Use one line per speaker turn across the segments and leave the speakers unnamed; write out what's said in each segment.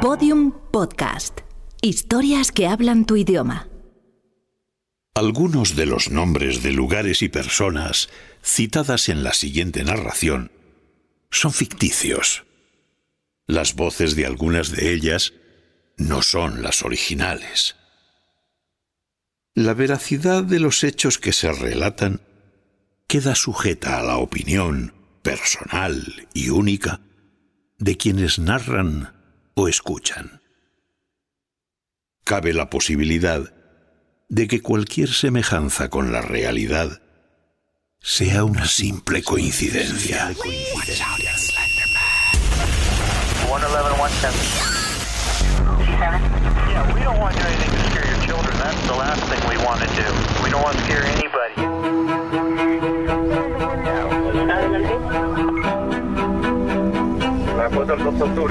Podium Podcast. Historias que hablan tu idioma.
Algunos de los nombres de lugares y personas citadas en la siguiente narración son ficticios. Las voces de algunas de ellas no son las originales. La veracidad de los hechos que se relatan queda sujeta a la opinión personal y única de quienes narran o escuchan. Cabe la posibilidad de que cualquier semejanza con la realidad sea una simple coincidencia.
We don't want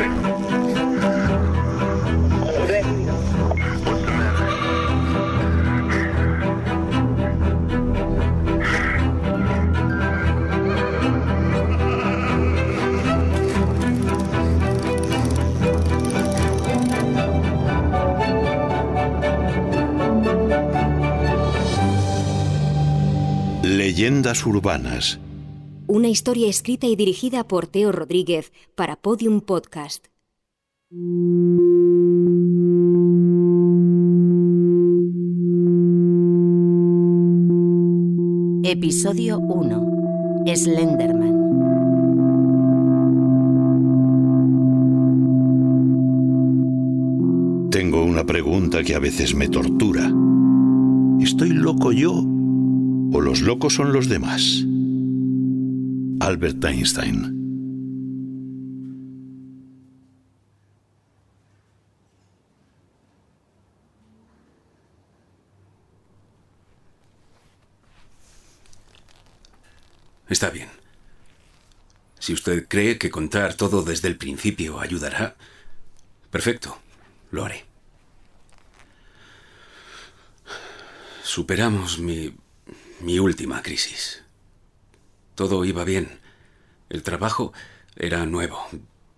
to
Leyendas urbanas.
Una historia escrita y dirigida por Teo Rodríguez para Podium Podcast. Episodio 1. Slenderman.
Tengo una pregunta que a veces me tortura. ¿Estoy loco yo o los locos son los demás? Albert Einstein.
Está bien. Si usted cree que contar todo desde el principio ayudará, perfecto, lo haré. Superamos mi, mi última crisis. Todo iba bien. El trabajo era nuevo.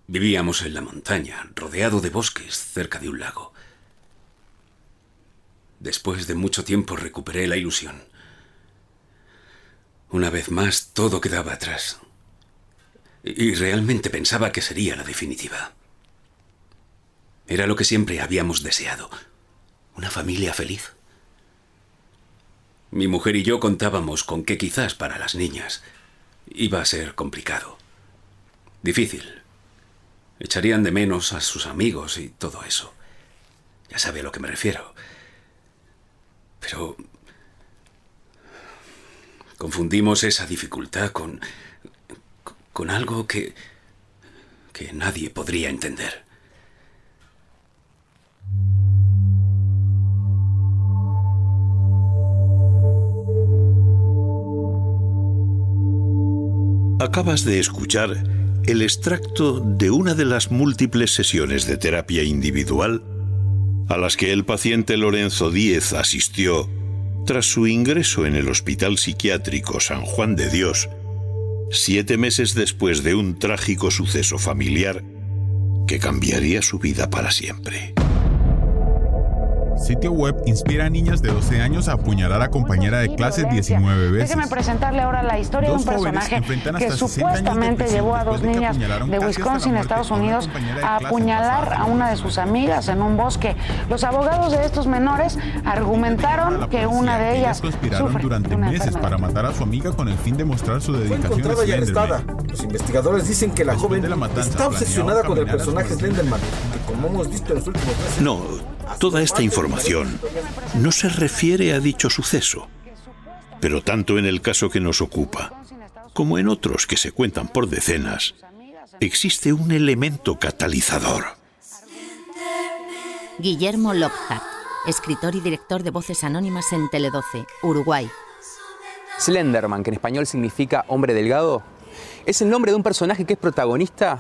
Vivíamos en la montaña, rodeado de bosques, cerca de un lago. Después de mucho tiempo recuperé la ilusión. Una vez más, todo quedaba atrás. Y realmente pensaba que sería la definitiva. Era lo que siempre habíamos deseado. Una familia feliz. Mi mujer y yo contábamos con que quizás para las niñas iba a ser complicado. Difícil. Echarían de menos a sus amigos y todo eso. Ya sabe a lo que me refiero. Pero confundimos esa dificultad con con algo que que nadie podría entender.
Acabas de escuchar el extracto de una de las múltiples sesiones de terapia individual a las que el paciente Lorenzo Díez asistió tras su ingreso en el Hospital Psiquiátrico San Juan de Dios, siete meses después de un trágico suceso familiar que cambiaría su vida para siempre.
Sitio web inspira a niñas de 12 años a apuñalar a compañera de clase 19 veces.
Déjeme presentarle ahora la historia
Dos
de un
jóvenes
personaje
enfrentan
que
hasta 60 años de
supuestamente llevó a dos niñas de Wisconsin, Estados Unidos,
compañera de
a
clase
apuñalar a una de sus amigas en un bosque. Los abogados de estos menores argumentaron que una de ellas
conspiraron durante meses para matar a su amiga con el fin de mostrar su
Fue
dedicación a Slenderman.
arrestada. Los investigadores dicen que la
Después
joven
de la matanza,
está obsesionada con el personaje. Slenderman, que como hemos visto en los últimos meses...
No, toda esta información no se refiere a dicho suceso, pero tanto en el caso que nos ocupa como en otros que se cuentan por decenas, existe un elemento catalizador.
Guillermo Lockhart, escritor y director de Voces Anónimas en Tele12, Uruguay.
Slenderman, que en español significa hombre delgado, es el nombre de un personaje que es protagonista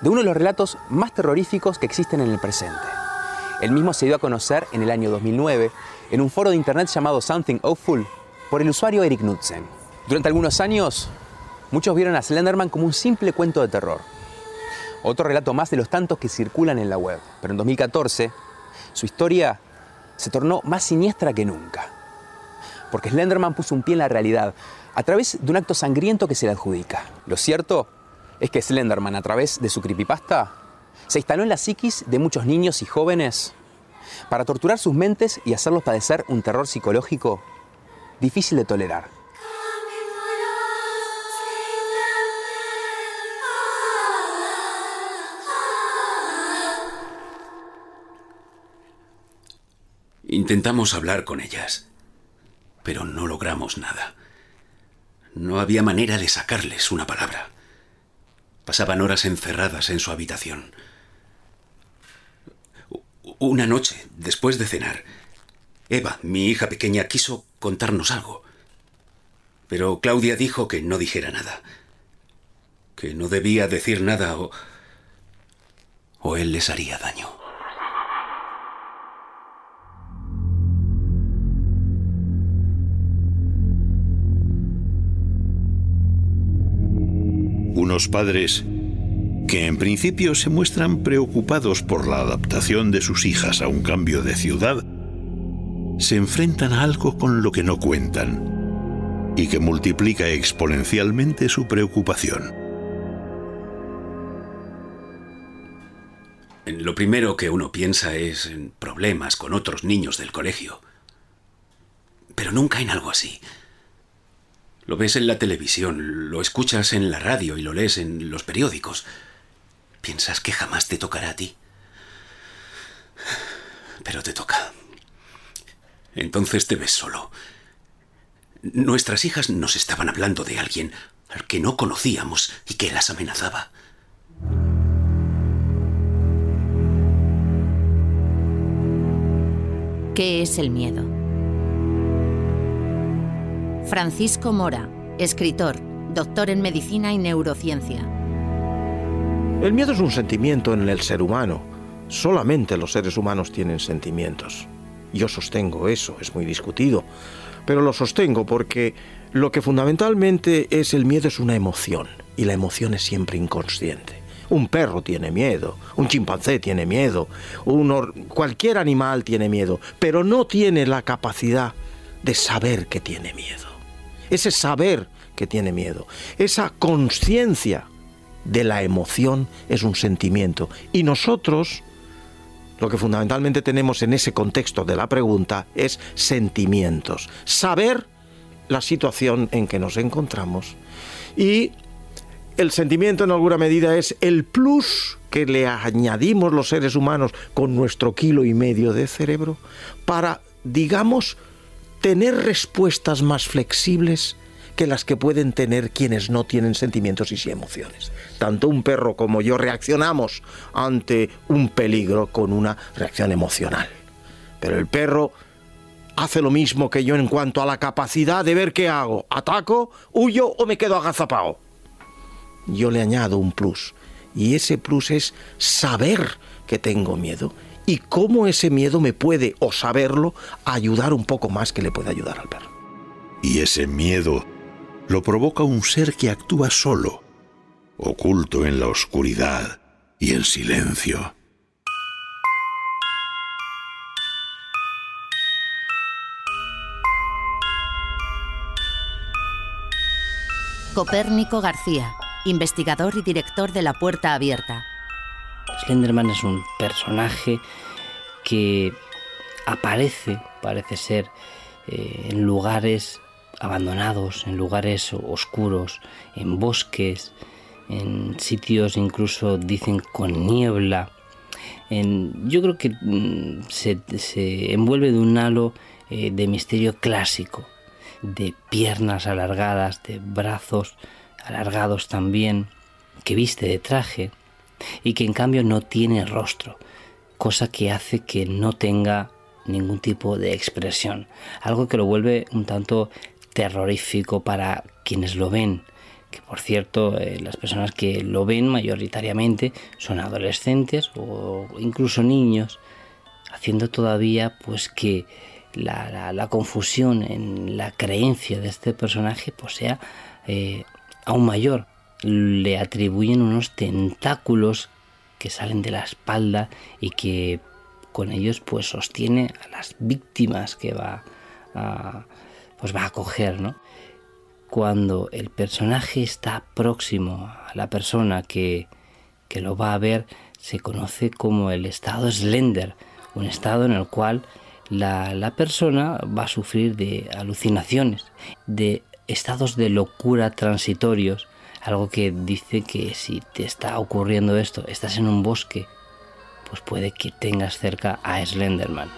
de uno de los relatos más terroríficos que existen en el presente. El mismo se dio a conocer en el año 2009 en un foro de internet llamado Something Awful por el usuario Eric Knudsen. Durante algunos años, muchos vieron a Slenderman como un simple cuento de terror. Otro relato más de los tantos que circulan en la web. Pero en 2014, su historia se tornó más siniestra que nunca. Porque Slenderman puso un pie en la realidad a través de un acto sangriento que se le adjudica. Lo cierto es que Slenderman, a través de su creepypasta, se instaló en la psiquis de muchos niños y jóvenes para torturar sus mentes y hacerlos padecer un terror psicológico difícil de tolerar.
Intentamos hablar con ellas, pero no logramos nada. No había manera de sacarles una palabra. Pasaban horas encerradas en su habitación. Una noche, después de cenar, Eva, mi hija pequeña, quiso contarnos algo. Pero Claudia dijo que no dijera nada. Que no debía decir nada o... o él les haría daño.
Unos padres que en principio se muestran preocupados por la adaptación de sus hijas a un cambio de ciudad, se enfrentan a algo con lo que no cuentan y que multiplica exponencialmente su preocupación.
Lo primero que uno piensa es en problemas con otros niños del colegio. Pero nunca en algo así. Lo ves en la televisión, lo escuchas en la radio y lo lees en los periódicos. Piensas que jamás te tocará a ti. Pero te toca. Entonces te ves solo. Nuestras hijas nos estaban hablando de alguien al que no conocíamos y que las amenazaba.
¿Qué es el miedo? Francisco Mora, escritor, doctor en medicina y neurociencia.
El miedo es un sentimiento en el ser humano. Solamente los seres humanos tienen sentimientos. Yo sostengo eso, es muy discutido, pero lo sostengo porque lo que fundamentalmente es el miedo es una emoción, y la emoción es siempre inconsciente. Un perro tiene miedo, un chimpancé tiene miedo, cualquier animal tiene miedo, pero no tiene la capacidad de saber que tiene miedo. Ese saber que tiene miedo, esa conciencia de la emoción es un sentimiento. Y nosotros, lo que fundamentalmente tenemos en ese contexto de la pregunta es sentimientos. Saber la situación en que nos encontramos y el sentimiento en alguna medida es el plus que le añadimos los seres humanos con nuestro kilo y medio de cerebro para, digamos, tener respuestas más flexibles que las que pueden tener quienes no tienen sentimientos y emociones. Tanto un perro como yo reaccionamos ante un peligro con una reacción emocional. Pero el perro hace lo mismo que yo en cuanto a la capacidad de ver qué hago. ¿Ataco, huyo o me quedo agazapado? Yo le añado un plus. Y ese plus es saber que tengo miedo y cómo ese miedo me puede, o saberlo, ayudar un poco más que le puede ayudar al perro.
Y ese miedo lo provoca un ser que actúa solo, oculto en la oscuridad y en silencio.
Copérnico García, investigador y director de La Puerta Abierta.
Slenderman es un personaje que aparece, parece ser, eh, en lugares abandonados, en lugares oscuros, en bosques, en sitios incluso dicen con niebla. yo creo que mm, se, envuelve de un halo eh, de misterio clásico, de piernas alargadas, de brazos alargados también, que viste de traje y que en cambio no tiene rostro, cosa que hace que no tenga ningún tipo de expresión, algo que lo vuelve un tanto terrorífico para quienes lo ven, que por cierto eh, las personas que lo ven mayoritariamente son adolescentes o incluso niños, haciendo todavía pues que la, confusión en la creencia de este personaje pues sea eh, aún mayor, le atribuyen unos tentáculos que salen de la espalda y que con ellos pues sostiene a las víctimas que va a, pues va a coger, ¿no? Cuando el personaje está próximo a la persona que, que lo va a ver, se conoce como el estado Slender, un estado en el cual la, la persona va a sufrir de alucinaciones, de estados de locura transitorios, algo que dice que si te está ocurriendo esto, estás en un bosque, pues puede que tengas cerca a Slenderman.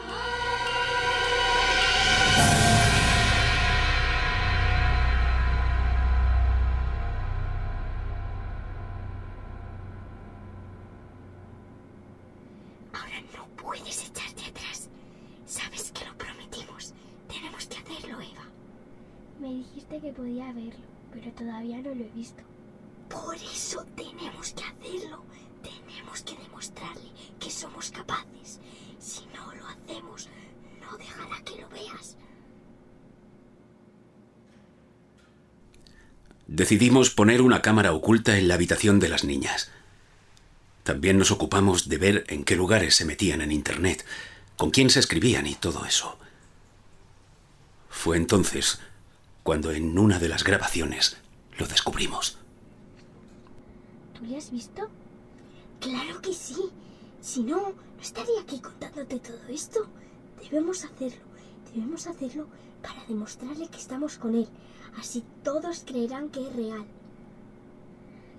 Todavía no lo he visto.
Por eso tenemos que hacerlo. Tenemos que demostrarle que somos capaces. Si no lo hacemos, no dejará que lo veas.
Decidimos poner una cámara oculta en la habitación de las niñas. También nos ocupamos de ver en qué lugares se metían en Internet, con quién se escribían y todo eso. Fue entonces cuando en una de las grabaciones lo descubrimos.
¿Tú le has visto?
Claro que sí. Si no, no estaría aquí contándote todo esto. Debemos hacerlo. Debemos hacerlo para demostrarle que estamos con él. Así todos creerán que es real.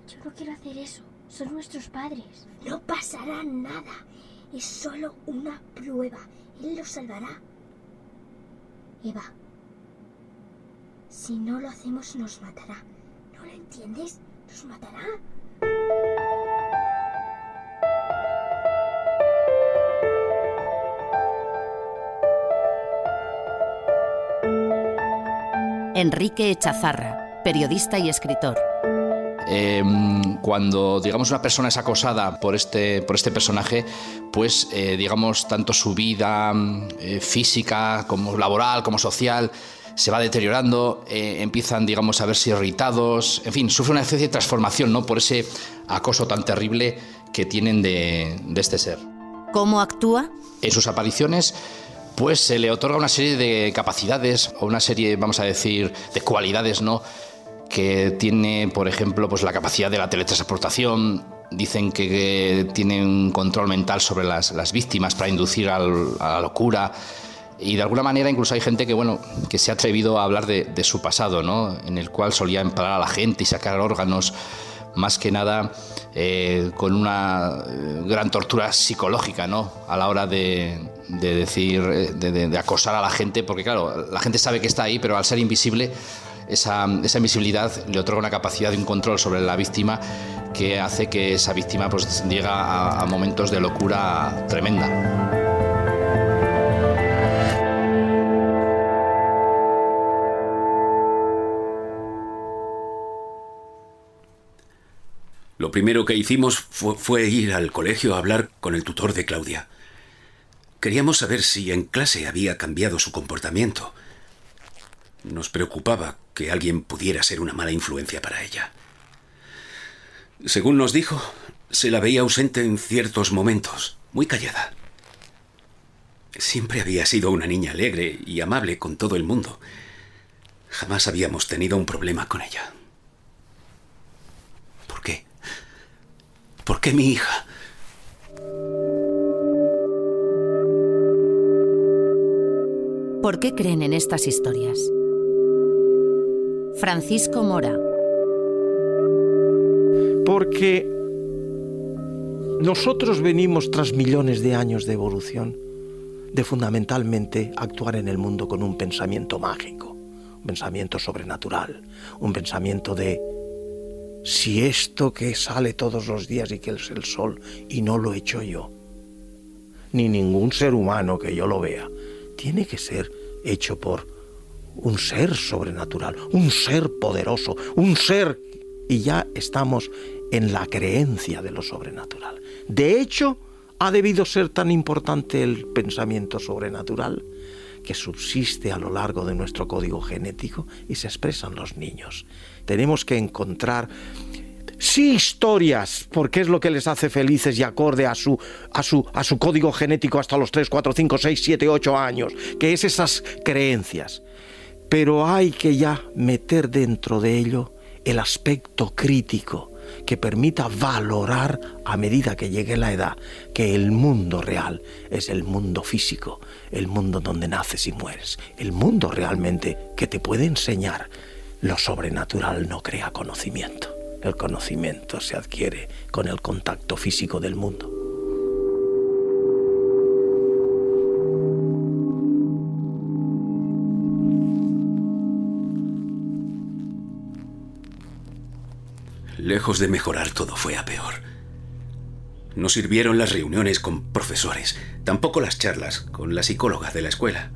Yo no quiero hacer eso. Son nuestros padres.
No pasará nada. Es solo una prueba. Él lo salvará. Eva, si no lo hacemos nos matará. ¿No lo entiendes? Nos matará.
Enrique Echazarra, periodista y escritor.
Eh, cuando digamos una persona es acosada por este, por este personaje, pues eh, digamos tanto su vida eh, física como laboral como social se va deteriorando, eh, empiezan digamos a verse irritados, en fin, sufre una especie de transformación ¿no? por ese acoso tan terrible que tienen de, de este ser.
¿Cómo actúa?
En sus apariciones pues se le otorga una serie de capacidades o una serie, vamos a decir, de cualidades, ¿no? Que tiene, por ejemplo, pues la capacidad de la teletransportación. Dicen que, que tiene un control mental sobre las, las víctimas para inducir al, a la locura. Y de alguna manera incluso hay gente que, bueno, que se ha atrevido a hablar de, de su pasado, ¿no? En el cual solía empalar a la gente y sacar órganos más que nada eh, con una eh, gran tortura psicológica, ¿no? A la hora de, de decir, eh, de, de, de, acosar a la gente, porque claro, la gente sabe que está ahí, pero al ser invisible, esa, esa invisibilidad le otorga una capacidad de un control sobre la víctima que hace que esa víctima pues llega a, a momentos de locura tremenda.
Lo primero que hicimos fue, ir al colegio a hablar con el tutor de Claudia. Queríamos saber si en clase había cambiado su comportamiento. Nos preocupaba que alguien pudiera ser una mala influencia para ella. Según nos dijo, se la veía ausente en ciertos momentos, muy callada. Siempre había sido una niña alegre y amable con todo el mundo. Jamás habíamos tenido un problema con ella. ¿Por qué? ¿Por qué mi hija?
¿Por qué creen en estas historias? Francisco Mora.
Porque nosotros venimos tras millones de años de evolución de fundamentalmente actuar en el mundo con un pensamiento mágico, un pensamiento sobrenatural, un pensamiento de si esto que sale todos los días y que es el sol y no lo he hecho yo, ni ningún ser humano que yo lo vea, tiene que ser hecho por un ser sobrenatural, un ser poderoso, un ser... Y ya estamos en la creencia de lo sobrenatural. De hecho, ha debido ser tan importante el pensamiento sobrenatural que subsiste a lo largo de nuestro código genético y se expresa en los niños. Tenemos que encontrar Sí historias, porque es lo que les hace felices y acorde a su, a su, a su código genético hasta los 3, 4, 5, 6, 7, 8 años, que es esas creencias. Pero hay que ya meter dentro de ello el aspecto crítico que permita valorar a medida que llegue la edad que el mundo real es el mundo físico, el mundo donde naces y mueres, el mundo realmente que te puede enseñar. Lo sobrenatural no crea conocimiento. El conocimiento se adquiere con el contacto físico del mundo.
Lejos de mejorar, todo fue a peor. No sirvieron las reuniones con profesores, tampoco las charlas con la psicóloga de la escuela.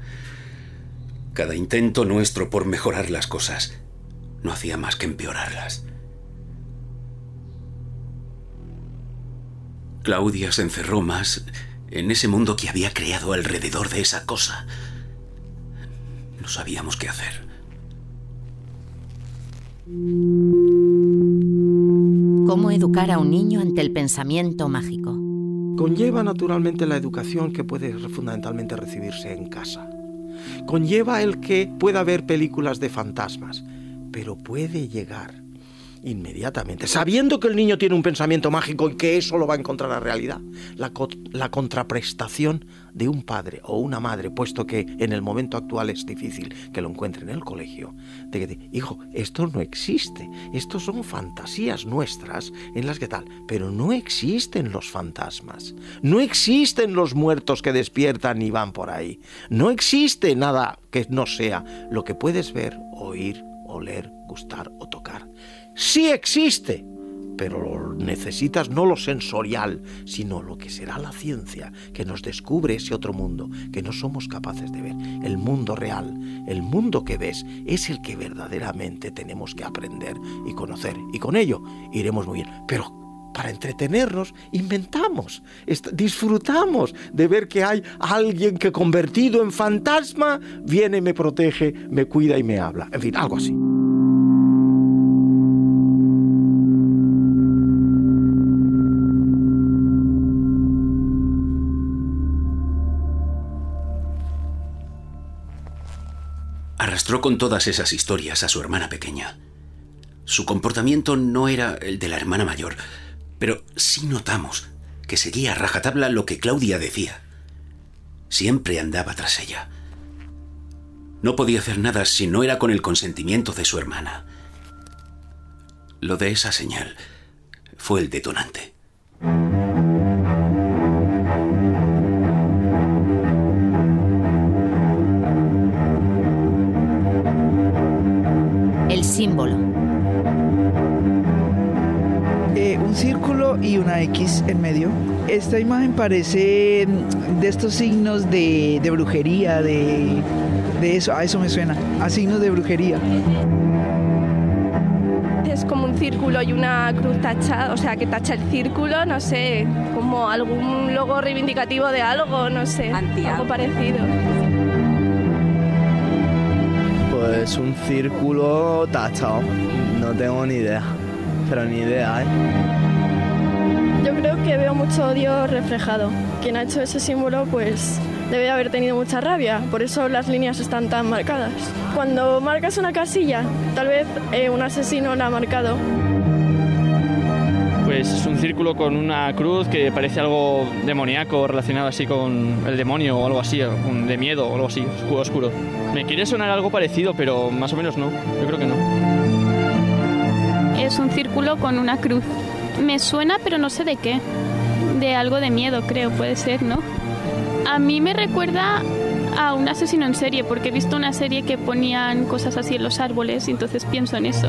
Cada intento nuestro por mejorar las cosas no hacía más que empeorarlas. Claudia se encerró más en ese mundo que había creado alrededor de esa cosa. No sabíamos qué hacer.
¿Cómo educar a un niño ante el pensamiento mágico?
Conlleva naturalmente la educación que puede fundamentalmente recibirse en casa. Conlleva el que pueda ver películas de fantasmas, pero puede llegar inmediatamente, sabiendo que el niño tiene un pensamiento mágico y que eso lo va a encontrar la realidad. La, la, contraprestación de un padre o una madre, puesto que en el momento actual es difícil que lo encuentre en el colegio, de que, hijo, esto no existe, estos son fantasías nuestras en las que tal, pero no existen los fantasmas, no existen los muertos que despiertan y van por ahí, no existe nada que no sea lo que puedes ver, oír, oler, gustar o tocar sí existe, pero necesitas no lo sensorial, sino lo que será la ciencia, que nos descubre ese otro mundo que no somos capaces de ver. El mundo real, el mundo que ves, es el que verdaderamente tenemos que aprender y conocer. Y con ello iremos muy bien. Pero para entretenernos, inventamos, disfrutamos de ver que hay alguien que convertido en fantasma viene, me protege, me cuida y me habla. En fin, algo así.
Arrastró con todas esas historias a su hermana pequeña. Su comportamiento no era el de la hermana mayor, pero sí notamos que seguía a rajatabla lo que Claudia decía. Siempre andaba tras ella. No podía hacer nada si no era con el consentimiento de su hermana. Lo de esa señal fue el detonante.
Una X en medio. Esta imagen parece de estos signos de, brujería, de, de eso, a eso me suena, a signos de brujería
es como un círculo y una cruz tachada, o sea, que tacha el círculo, no sé, como algún logo reivindicativo de algo, no sé, algo parecido.
Es un círculo tachado. No tengo ni idea. Pero ni idea, ¿eh?
Que veo mucho odio reflejado. Quien ha hecho ese símbolo, pues debe haber tenido mucha rabia. Por eso las líneas están tan marcadas. Cuando marcas una casilla, tal vez eh, un asesino la ha marcado
pues es un círculo con una cruz que parece algo demoníaco relacionado así con el demonio o algo así, de miedo o algo así, oscuro, oscuro. Me quiere sonar algo parecido, pero más o menos no, yo creo que no.
Es un círculo con una cruz. Me suena, pero no sé de qué. De algo de miedo, creo, puede ser, ¿no? A mí me recuerda a un asesino en serie, porque he visto una serie que ponían cosas así en los árboles y entonces pienso en eso.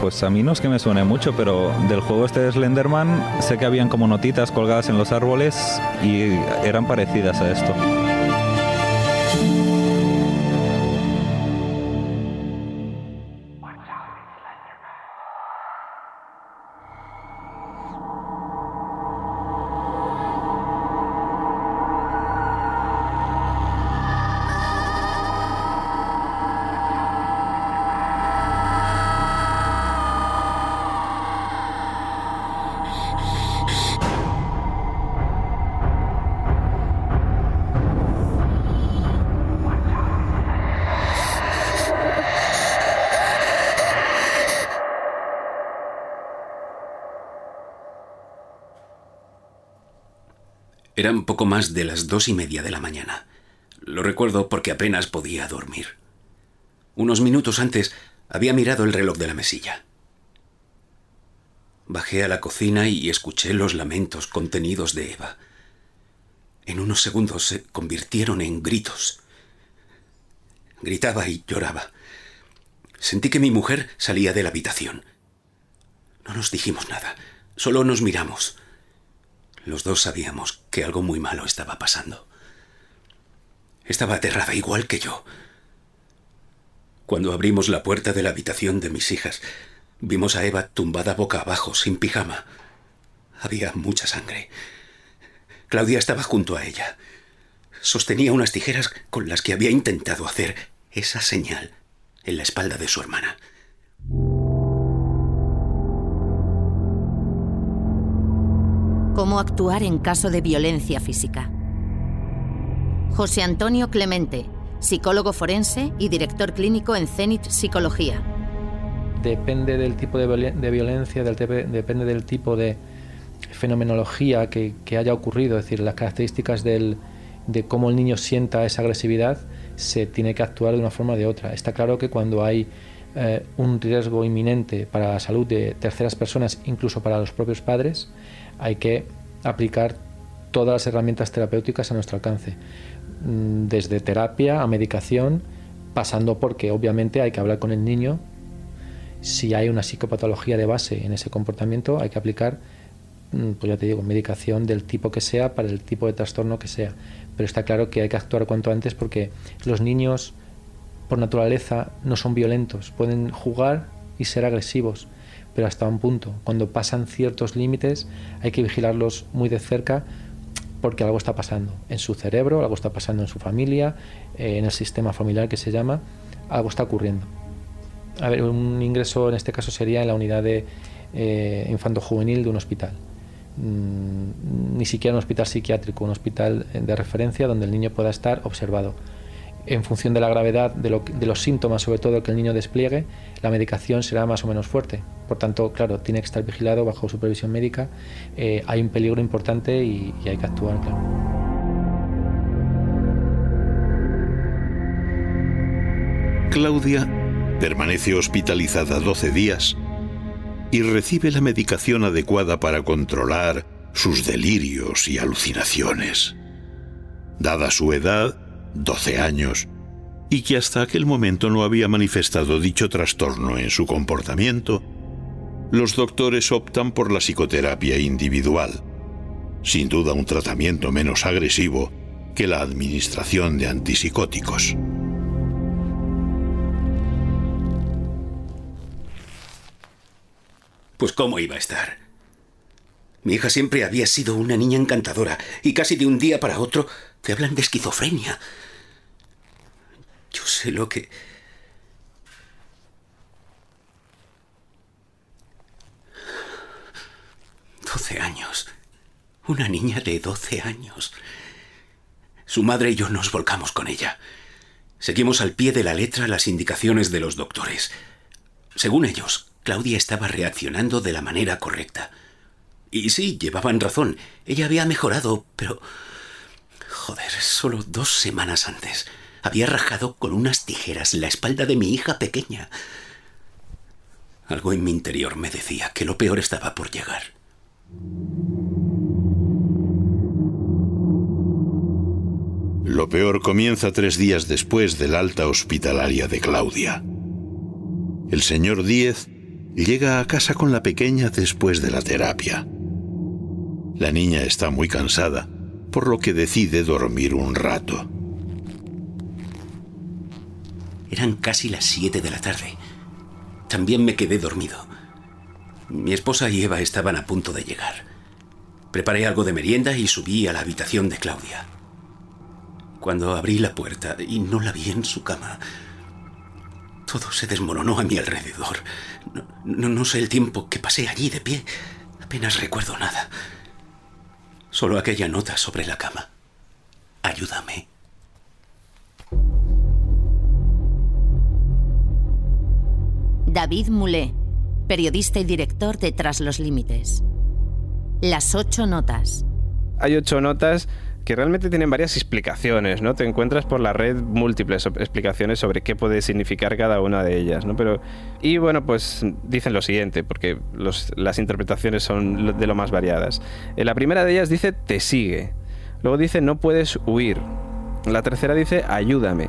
Pues a mí no es que me suene mucho, pero del juego este de Slenderman sé que habían como notitas colgadas en los árboles y eran parecidas a esto.
Eran poco más de las dos y media de la mañana. Lo recuerdo porque apenas podía dormir. Unos minutos antes había mirado el reloj de la mesilla. Bajé a la cocina y escuché los lamentos contenidos de Eva. En unos segundos se convirtieron en gritos. Gritaba y lloraba. Sentí que mi mujer salía de la habitación. No nos dijimos nada, solo nos miramos. Los dos sabíamos que algo muy malo estaba pasando. Estaba aterrada igual que yo. Cuando abrimos la puerta de la habitación de mis hijas, vimos a Eva tumbada boca abajo, sin pijama. Había mucha sangre. Claudia estaba junto a ella. Sostenía unas tijeras con las que había intentado hacer esa señal en la espalda de su hermana.
¿Cómo actuar en caso de violencia física? José Antonio Clemente, psicólogo forense y director clínico en Zenit Psicología.
Depende del tipo de, violencia, depende del tipo de fenomenología que, haya ocurrido, es decir, las características de cómo el niño sienta esa agresividad, se tiene que actuar de una forma o de otra. Está claro que cuando hay eh, un riesgo inminente para la salud de terceras personas, incluso para los propios padres, hay que aplicar todas las herramientas terapéuticas a nuestro alcance, mm, desde terapia a medicación, pasando porque obviamente hay que hablar con el niño. Si hay una psicopatología de base en ese comportamiento, hay que aplicar, mm, pues ya te digo, medicación del tipo que sea para el tipo de trastorno que sea. Pero está claro que hay que actuar cuanto antes porque los niños, por naturaleza, no son violentos, pueden jugar y ser agresivos pero hasta un punto. Cuando pasan ciertos límites hay que vigilarlos muy de cerca porque algo está pasando en su cerebro, algo está pasando en su familia, eh, en el sistema familiar que se llama, algo está ocurriendo. A ver, un ingreso en este caso sería en la unidad de eh, infanto-juvenil de un hospital. Mm, ni siquiera un hospital psiquiátrico, un hospital de referencia donde el niño pueda estar observado en función de la gravedad de, los síntomas, sobre todo que el niño despliegue, la medicación será más o menos fuerte. Por tanto, claro, tiene que estar vigilado bajo supervisión médica. Eh, hay un peligro importante y, y hay que actuar, claro.
Claudia permanece hospitalizada 12 días y recibe la medicación adecuada para controlar sus delirios y alucinaciones. Dada su edad, 12 años, y que hasta aquel momento no había manifestado dicho trastorno en su comportamiento, los doctores optan por la psicoterapia individual, sin duda un tratamiento menos agresivo que la administración de antipsicóticos.
Pues cómo iba a estar. Mi hija siempre había sido una niña encantadora y casi de un día para otro te hablan de esquizofrenia. Yo sé lo que... Doce años. Una niña de doce años. Su madre y yo nos volcamos con ella. Seguimos al pie de la letra las indicaciones de los doctores. Según ellos, Claudia estaba reaccionando de la manera correcta. Y sí, llevaban razón. Ella había mejorado, pero... Joder, solo dos semanas antes había rajado con unas tijeras la espalda de mi hija pequeña. Algo en mi interior me decía que lo peor estaba por llegar.
Lo peor comienza tres días después del alta hospitalaria de Claudia. El señor Díez llega a casa con la pequeña después de la terapia. La niña está muy cansada, por lo que decide dormir un rato.
Eran casi las siete de la tarde. También me quedé dormido. Mi esposa y Eva estaban a punto de llegar. Preparé algo de merienda y subí a la habitación de Claudia. Cuando abrí la puerta y no la vi en su cama, todo se desmoronó a mi alrededor. No, no, sé el tiempo que pasé allí de pie. Apenas recuerdo nada. Solo aquella nota sobre la cama. Ayúdame.
David Moulet, periodista y director de Tras los Límites. Las ocho notas.
hay ocho notas que realmente tienen varias explicaciones, ¿no? Te encuentras por la red múltiples explicaciones sobre qué puede significar cada una de ellas, ¿no? Pero, y bueno, pues dicen lo siguiente, porque las interpretaciones son de lo más variadas. En la primera de ellas dice te sigue, luego dice no puedes huir, la tercera dice ayúdame,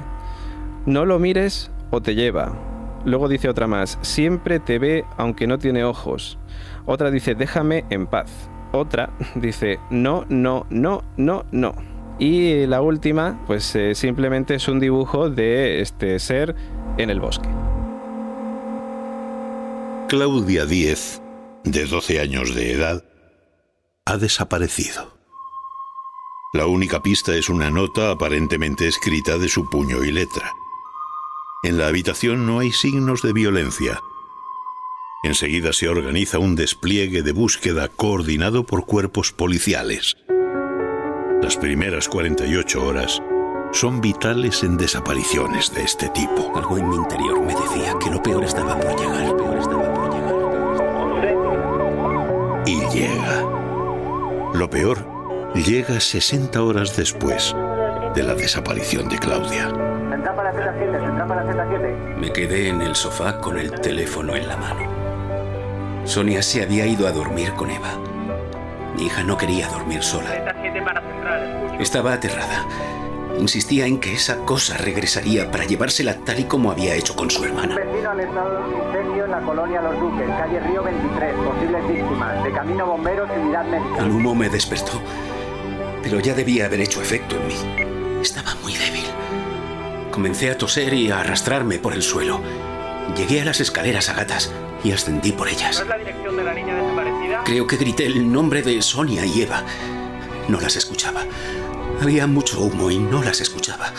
no lo mires o te lleva, luego dice otra más, siempre te ve aunque no tiene ojos, otra dice déjame en paz. Otra dice no, no, no, no, no. Y la última, pues eh, simplemente es un dibujo de este ser en el bosque.
Claudia Díez, de 12 años de edad, ha desaparecido. La única pista es una nota aparentemente escrita de su puño y letra. En la habitación no hay signos de violencia, Enseguida se organiza un despliegue de búsqueda coordinado por cuerpos policiales. Las primeras 48 horas son vitales en desapariciones de este tipo.
Algo en mi interior me decía que lo peor estaba por llegar. Peor estaba por
llegar. Y llega. Lo peor llega 60 horas después de la desaparición de Claudia.
Me quedé en el sofá con el teléfono en la mano. Sonia se había ido a dormir con Eva. Mi hija no quería dormir sola. Estaba aterrada. Insistía en que esa cosa regresaría para llevársela tal y como había hecho con su hermana.
Vecino al estado de incendio en la colonia Los Duques, calle Río 23, posibles víctimas, de camino bomberos y unidad médica.
El humo me despertó, pero ya debía haber hecho efecto en mí. Estaba muy débil. Comencé a toser y a arrastrarme por el suelo. Llegué a las escaleras a gatas y ascendí por ellas.
¿No es la dirección de la niña desaparecida?
Creo que grité el nombre de Sonia y Eva. No las escuchaba. Había mucho humo y no las escuchaba.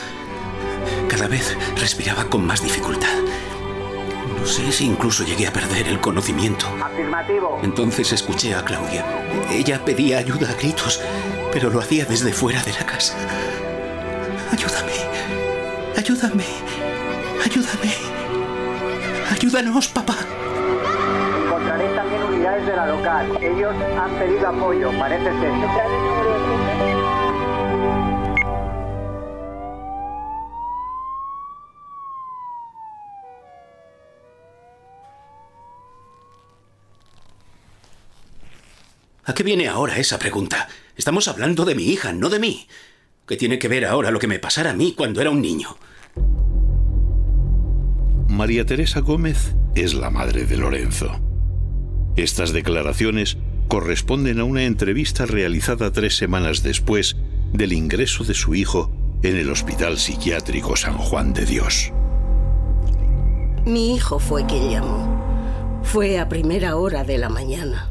Cada vez respiraba con más dificultad. No sé si incluso llegué a perder el conocimiento.
Afirmativo.
Entonces escuché a Claudia. Ella pedía ayuda a gritos, pero lo hacía desde fuera de la casa. Ayúdame. Ayúdame. Ayúdame. Ayúdanos, papá
unidades de la local. Ellos han pedido apoyo, parece ser.
¿A qué viene ahora esa pregunta? Estamos hablando de mi hija, no de mí. ¿Qué tiene que ver ahora lo que me pasara a mí cuando era un niño?
María Teresa Gómez es la madre de Lorenzo. Estas declaraciones corresponden a una entrevista realizada tres semanas después del ingreso de su hijo en el Hospital Psiquiátrico San Juan de Dios.
Mi hijo fue quien llamó. Fue a primera hora de la mañana.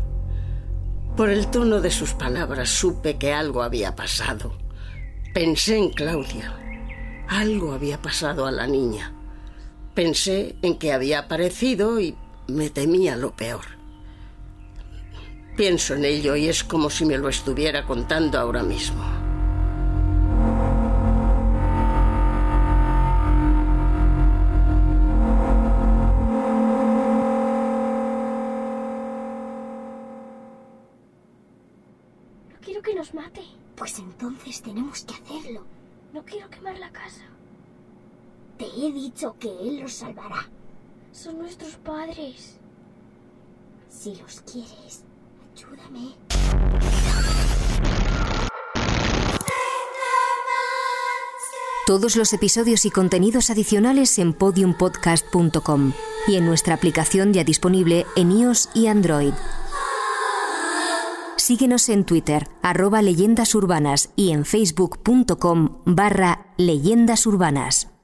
Por el tono de sus palabras supe que algo había pasado. Pensé en Claudia. Algo había pasado a la niña. Pensé en que había aparecido y me temía lo peor. Pienso en ello y es como si me lo estuviera contando ahora mismo.
No quiero que nos mate. Pues entonces tenemos que hacerlo. No quiero quemar la casa. Te he dicho que él los salvará. Son nuestros padres. Si los quieres, Ayúdame.
Todos los episodios y contenidos adicionales en podiumpodcast.com y en nuestra aplicación ya disponible en iOS y Android. Síguenos en Twitter, arroba leyendas urbanas y en facebook.com barra leyendas urbanas.